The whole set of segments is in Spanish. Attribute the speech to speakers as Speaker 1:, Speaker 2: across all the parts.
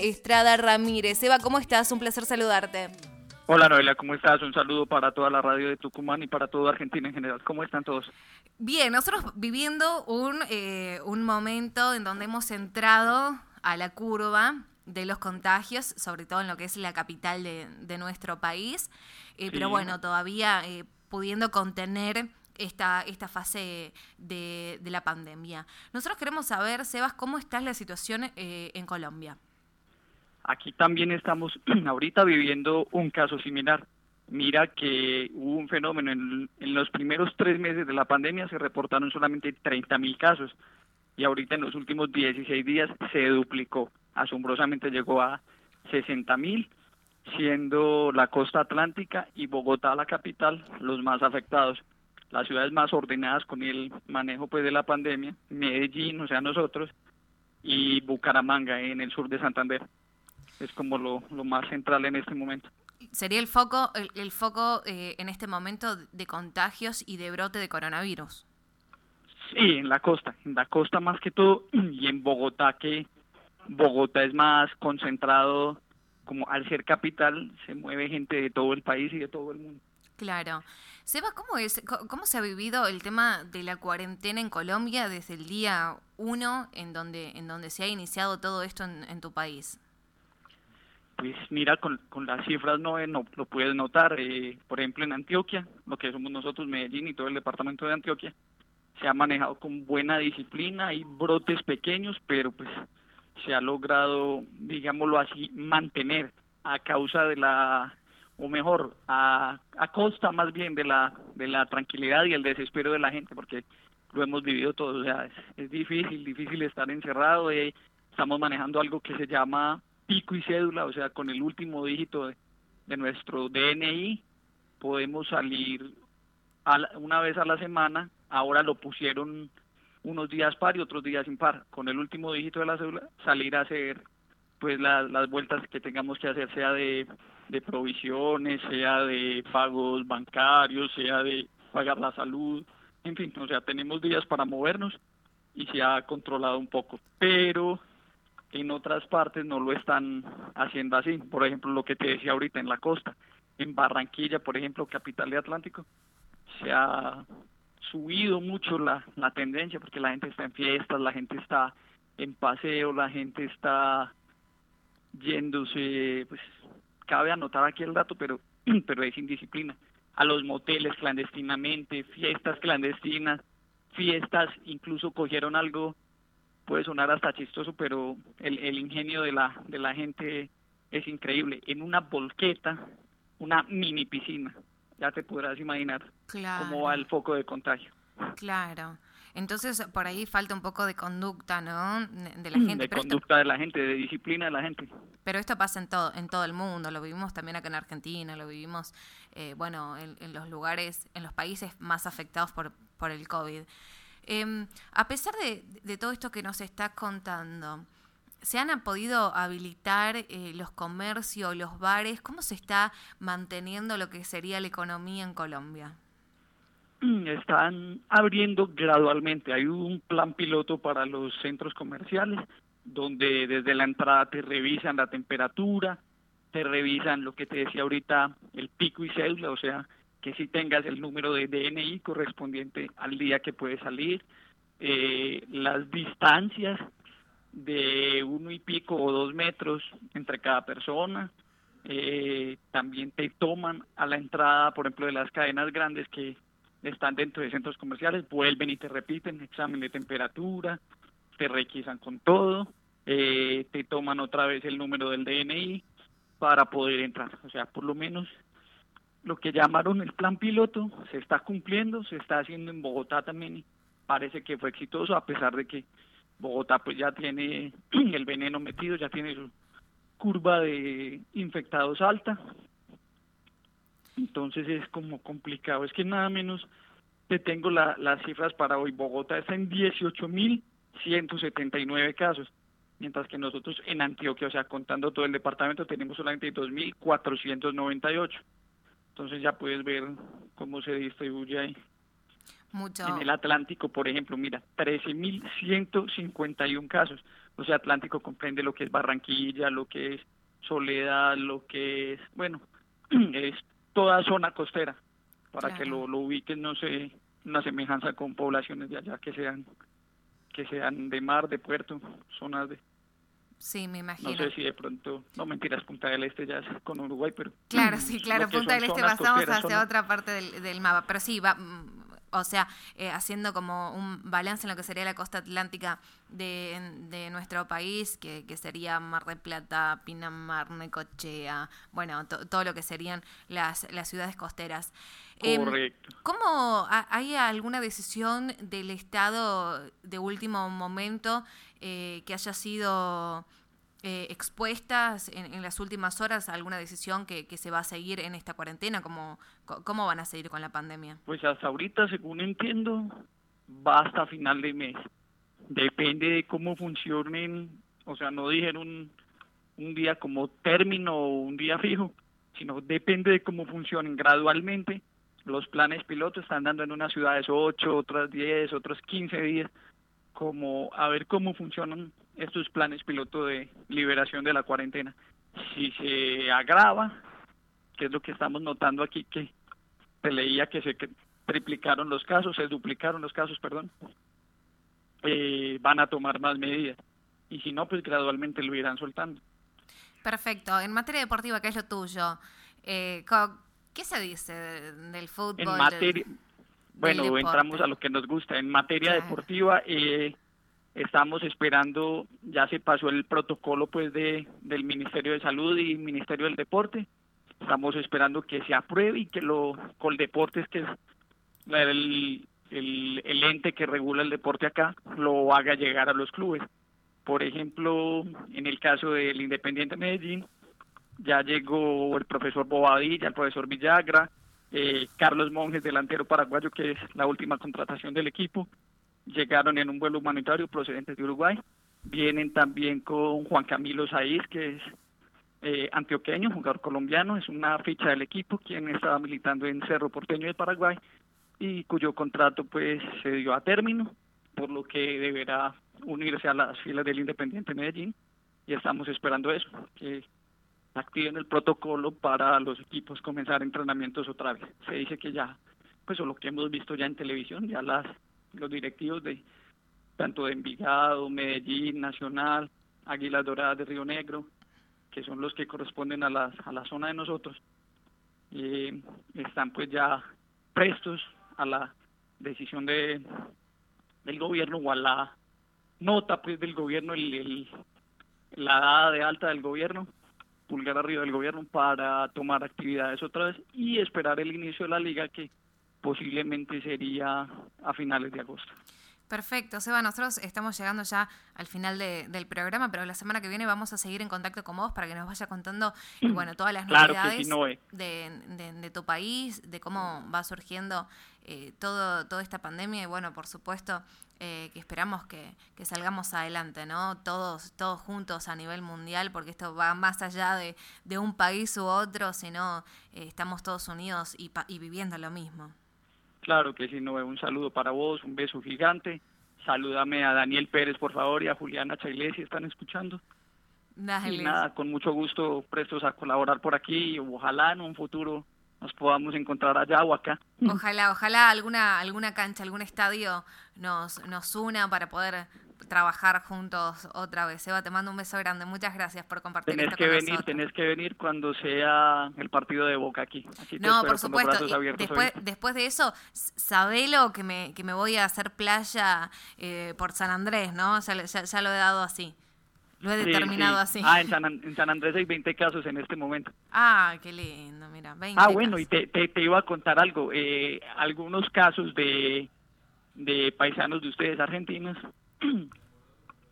Speaker 1: Estrada Ramírez. Eva, ¿cómo estás? Un placer saludarte.
Speaker 2: Hola Noelia, ¿cómo estás? Un saludo para toda la radio de Tucumán y para toda Argentina en general. ¿Cómo están todos?
Speaker 1: Bien, nosotros viviendo un, eh, un momento en donde hemos entrado a la curva de los contagios, sobre todo en lo que es la capital de, nuestro país, eh, pero bueno, todavía eh, pudiendo contener esta, esta fase de, de, la pandemia. Nosotros queremos saber, Sebas, cómo está la situación en Colombia.
Speaker 2: Aquí también estamos ahorita viviendo un caso similar. Mira que hubo un fenómeno, en, los primeros tres meses de la pandemia se reportaron solamente 30 mil casos y ahorita en los últimos 16 días se duplicó. Asombrosamente llegó a 60 mil, siendo la costa atlántica y Bogotá, la capital, los más afectados. Las ciudades más ordenadas con el manejo pues de la pandemia, Medellín, o sea nosotros, y Bucaramanga en el sur de Santander es como lo, más central en este momento.
Speaker 1: ¿Sería el foco, el, foco eh, en este momento de contagios y de brote de coronavirus?
Speaker 2: Sí, en la costa, en la costa más que todo, y en Bogotá, que Bogotá es más concentrado, como al ser capital, se mueve gente de todo el país y de todo el mundo.
Speaker 1: Claro. Seba, ¿cómo, es, ¿cómo se ha vivido el tema de la cuarentena en Colombia desde el día uno en donde, en donde se ha iniciado todo esto en tu país?
Speaker 2: Pues mira, con, con las cifras no, no lo puedes notar. Eh, por ejemplo, en Antioquia, lo que somos nosotros, Medellín y todo el departamento de Antioquia, se ha manejado con buena disciplina, hay brotes pequeños, pero pues se ha logrado, digámoslo así, mantener a causa de la, o mejor, a, a costa más bien de la, de la tranquilidad y el desespero de la gente, porque lo hemos vivido todos, o sea, es, es difícil, difícil estar encerrado y estamos manejando algo que se llama pico y cédula, o sea, con el último dígito de, nuestro DNI, podemos salir una vez a la semana, ahora lo pusieron unos días par y otros días impar, con el último dígito de la cédula, salir a hacer pues las vueltas que tengamos que hacer, sea de, de provisiones, sea de pagos bancarios, sea de pagar la salud, en fin, o sea, tenemos días para movernos y se ha controlado un poco, pero en otras partes no lo están haciendo así. Por ejemplo, lo que te decía ahorita en la costa, en Barranquilla, por ejemplo, capital de Atlántico, se ha subido mucho la, la tendencia porque la gente está en fiestas, la gente está en paseo, la gente está yéndose, pues cabe anotar aquí el dato, pero, pero es indisciplina, a los moteles clandestinamente, fiestas clandestinas, fiestas, incluso cogieron algo puede sonar hasta chistoso, pero el, el ingenio de la, de la gente es increíble. En una volqueta, una mini piscina, ya te podrás imaginar cómo va el foco de contagio.
Speaker 1: Claro. Entonces, por ahí falta un poco de conducta, ¿no? De la gente.
Speaker 2: De conducta de la gente, de disciplina de la gente.
Speaker 1: Pero esto pasa en todo, en todo el mundo. Lo vivimos también acá en Argentina, lo vivimos, eh, bueno, en, en, los lugares, en los países más afectados por, por el COVID. Em, a pesar de, todo esto que nos estás contando, ¿se han podido habilitar eh, los comercios, los bares? ¿Cómo se está manteniendo lo que sería la economía en Colombia?
Speaker 2: Están abriendo gradualmente. Hay un plan piloto para los centros comerciales donde desde la entrada te revisan la temperatura, te revisan lo que te decía ahorita, el pico y cédula, o sea, que si tengas el número de DNI correspondiente al día que puedes salir, eh, las distancias de uno y pico o dos metros entre cada persona, eh, también te toman a la entrada, por ejemplo, de las cadenas grandes que están dentro de centros comerciales, vuelven y te repiten examen de temperatura, te requisan con todo, eh, te toman otra vez el número del DNI para poder entrar. O sea, por lo menos lo que llamaron el plan piloto se está cumpliendo, se está haciendo en Bogotá también y parece que fue exitoso a pesar de que Bogotá pues ya tiene el veneno metido, ya tiene su curva de infectados alta. Entonces es como complicado, es que nada menos te tengo las cifras para hoy. Bogotá está en 18.179 casos, mientras que nosotros en Antioquia, o sea, contando todo el departamento, tenemos solamente 2.498. Entonces ya puedes ver cómo se distribuye ahí.
Speaker 1: Mucho.
Speaker 2: En el Atlántico, por ejemplo, mira, 13.151 casos. o sea, Atlántico comprende lo que es Barranquilla, lo que es Soledad, lo que es, bueno, es toda zona costera, para que lo, lo ubiquen, no sé, una semejanza con poblaciones de allá que sean que sean de mar, de puerto, zonas de
Speaker 1: Sí, me imagino.
Speaker 2: No sé si de pronto, no mentiras, Punta del Este ya es con Uruguay, pero...
Speaker 1: Claro, sí, claro, Punta del Este pasamos hacia otra parte del, del mapa, pero sí, va, mm, o sea, eh, haciendo como un balance en lo que sería la costa atlántica de, nuestro país, que, sería Mar de Plata, Pinamar, Necochea, bueno, todo lo que serían las, las ciudades costeras.
Speaker 2: Em, Correcto.
Speaker 1: ¿Cómo hay alguna decisión del Estado de último momento eh, que haya sido eh, expuestas en, las últimas horas alguna decisión que, se va a seguir en esta cuarentena? ¿Cómo, ¿Cómo van a seguir con la pandemia?
Speaker 2: Pues hasta ahorita, según entiendo, va hasta final de mes. Depende de cómo funcionen, o sea, no dijeron un día como término o un día fijo, sino depende de cómo funcionen gradualmente. Los planes pilotos están dando en unas ciudades 8, otras 10, otras 15 días, como a ver cómo funcionan estos planes piloto de liberación de la cuarentena. Si se agrava, que es lo que estamos notando aquí, que se leía que se triplicaron los casos, se duplicaron los casos, perdón, eh, van a tomar más medidas. Y si no, pues gradualmente lo irán soltando.
Speaker 1: Perfecto. En materia deportiva, ¿qué es lo tuyo? Eh, ¿Qué se dice del fútbol?
Speaker 2: En materia, bueno, entramos a lo que nos gusta. En materia deportiva, eh, estamos esperando, ya se pasó el protocolo pues de del Ministerio de Salud y Ministerio del Deporte. Estamos esperando que se apruebe y que lo Coldeportes, que es el, el, el ente que regula el deporte acá, lo haga llegar a los clubes. Por ejemplo, en el caso del Independiente Medellín, ya llegó el profesor Bobadilla, el profesor Villagra, eh, Carlos Monjes, delantero paraguayo, que es la última contratación del equipo, llegaron en un vuelo humanitario procedentes de Uruguay. Vienen también con Juan Camilo Saiz, que es eh, antioqueño, jugador colombiano, es una ficha del equipo, quien estaba militando en Cerro Porteño de Paraguay y cuyo contrato pues se dio a término, por lo que deberá unirse a las filas del Independiente Medellín. Y estamos esperando eso, que activen el protocolo para los equipos comenzar entrenamientos otra vez. Se dice que ya, pues o lo que hemos visto ya en televisión, ya las los directivos de tanto de Envigado, Medellín, Nacional, Águilas Doradas de Río Negro, que son los que corresponden a la, a la zona de nosotros, eh, están pues ya prestos a la decisión de del gobierno o a la nota pues del gobierno, el, la dada de alta del gobierno, pulgar arriba del gobierno para tomar actividades otra vez y esperar el inicio de la liga que posiblemente sería a finales de agosto.
Speaker 1: Perfecto, Seba, nosotros estamos llegando ya al final del programa, pero la semana que viene vamos a seguir en contacto con vos para que nos vaya contando bueno, todas las novedades de, tu país, de cómo va surgiendo eh, todo, toda esta pandemia y bueno, por supuesto eh, que esperamos que, salgamos adelante, ¿no? Todos, todos juntos a nivel mundial, porque esto va más allá de, un país u otro, sino eh, estamos todos unidos y, y viviendo lo mismo.
Speaker 2: Claro que sí, no, un saludo para vos, un beso gigante. Salúdame a Daniel Pérez, por favor, y a Juliana Chailé, si están escuchando. Y nada, con mucho gusto prestos a colaborar por aquí y ojalá en un futuro nos podamos encontrar allá o acá.
Speaker 1: Ojalá, ojalá alguna alguna cancha, algún estadio nos nos una para poder trabajar juntos otra vez. Eva, te mando un beso grande. Muchas gracias por compartir
Speaker 2: tenés que venir, Tenés que venir cuando sea el partido de Boca aquí.
Speaker 1: no, por supuesto. después, después de eso, sabelo que me, que me voy a hacer playa eh, por San Andrés, ¿no? Ya, ya, lo he dado así. Lo he determinado así.
Speaker 2: Ah, en San, en San, Andrés hay 20 casos en este momento.
Speaker 1: Ah, qué lindo, mira, 20
Speaker 2: Ah, bueno, y te, te, te, iba a contar algo. Eh, algunos casos de, de paisanos de ustedes argentinos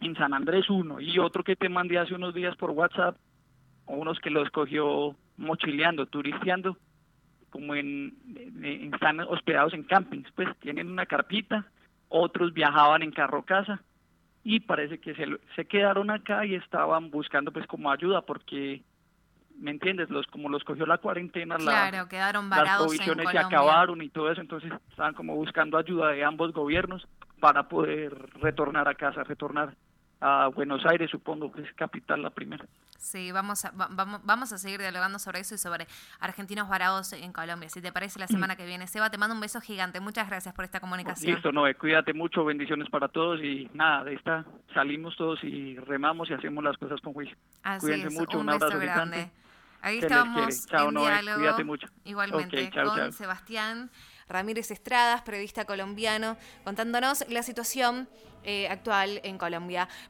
Speaker 2: en San Andrés uno y otro que te mandé hace unos días por WhatsApp, unos que los cogió mochileando, turisteando, como en, están hospedados en campings, pues tienen una carpita, otros viajaban en carro casa y parece que se, se quedaron acá y estaban buscando pues como ayuda porque ¿me entiendes? Los como los cogió la cuarentena,
Speaker 1: claro, quedaron las
Speaker 2: provisiones se acabaron y todo eso, entonces estaban como buscando ayuda de ambos gobiernos para poder retornar a casa, retornar a Buenos Aires, supongo que es capital la primera.
Speaker 1: Sí, vamos a, vamos, vamos a seguir dialogando sobre eso y sobre argentinos varados en Colombia. Si te parece, la semana que viene. Seba, te mando un beso gigante. Muchas gracias por esta comunicación.
Speaker 2: Listo, no, cuídate mucho, bendiciones para todos y nada, de esta salimos todos y remamos y hacemos las cosas con juicio.
Speaker 1: Así Cuídense mucho, un, abrazo grande. Ahí estábamos en diálogo.
Speaker 2: Cuídate mucho.
Speaker 1: Igualmente con Sebastián. Ramírez Estradas, periodista colombiano, contándonos la situación eh, actual en Colombia.